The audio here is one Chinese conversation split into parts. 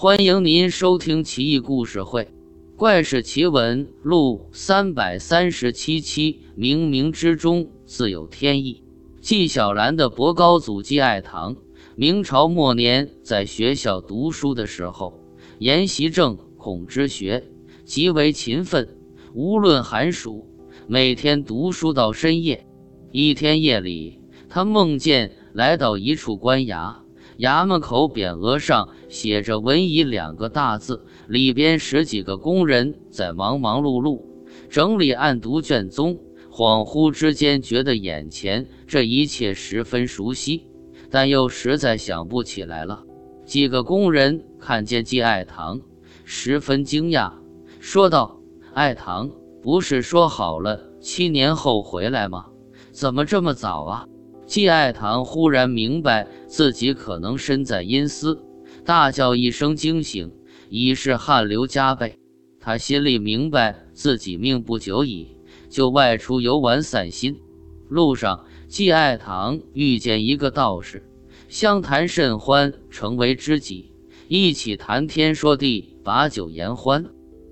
欢迎您收听《奇异故事会·怪事奇闻录》三百三十七期。冥冥之中自有天意。纪晓岚的伯高祖纪爱堂，明朝末年在学校读书的时候，研习政孔之学，极为勤奋。无论寒暑，每天读书到深夜。一天夜里，他梦见来到一处官衙。衙门口匾额上写着“文艺”两个大字，里边十几个工人在忙忙碌碌整理案牍卷宗。恍惚之间，觉得眼前这一切十分熟悉，但又实在想不起来了。几个工人看见季爱堂，十分惊讶，说道：“爱堂，不是说好了七年后回来吗？怎么这么早啊？”季爱堂忽然明白自己可能身在阴司，大叫一声惊醒，已是汗流浃背。他心里明白自己命不久矣，就外出游玩散心。路上，季爱堂遇见一个道士，相谈甚欢，成为知己，一起谈天说地，把酒言欢。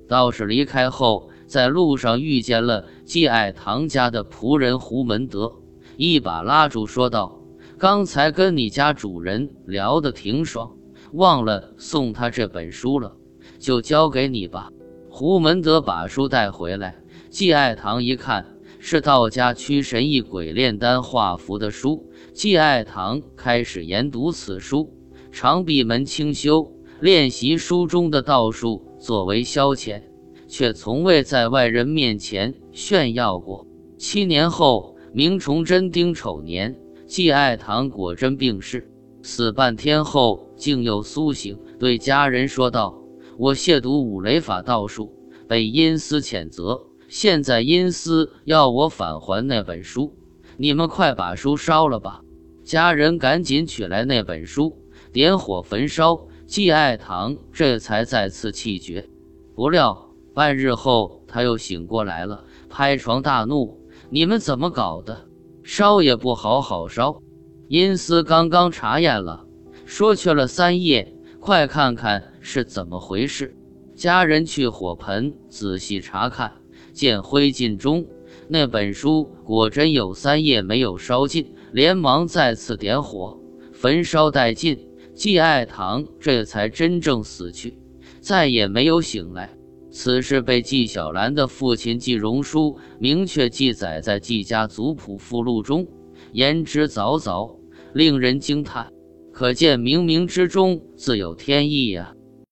道士离开后，在路上遇见了季爱堂家的仆人胡门德。一把拉住，说道：“刚才跟你家主人聊得挺爽，忘了送他这本书了，就交给你吧。”胡门德把书带回来，季爱堂一看，是道家驱神异鬼炼丹画符的书。季爱堂开始研读此书，常闭门清修，练习书中的道术作为消遣，却从未在外人面前炫耀过。七年后。明崇祯丁丑年，季爱堂果真病逝，死半天后竟又苏醒，对家人说道：“我亵渎五雷法道术，被阴司谴责。现在阴司要我返还那本书，你们快把书烧了吧！”家人赶紧取来那本书，点火焚烧。季爱堂这才再次气绝。不料半日后，他又醒过来了，拍床大怒。你们怎么搞的？烧也不好好烧。阴司刚刚查验了，说缺了三页，快看看是怎么回事。家人去火盆仔细查看，见灰烬中那本书果真有三页没有烧尽，连忙再次点火焚烧殆尽。季爱堂这才真正死去，再也没有醒来。此事被纪晓岚的父亲纪荣书明确记载在纪家族谱附录中，言之凿凿，令人惊叹。可见冥冥之中自有天意呀。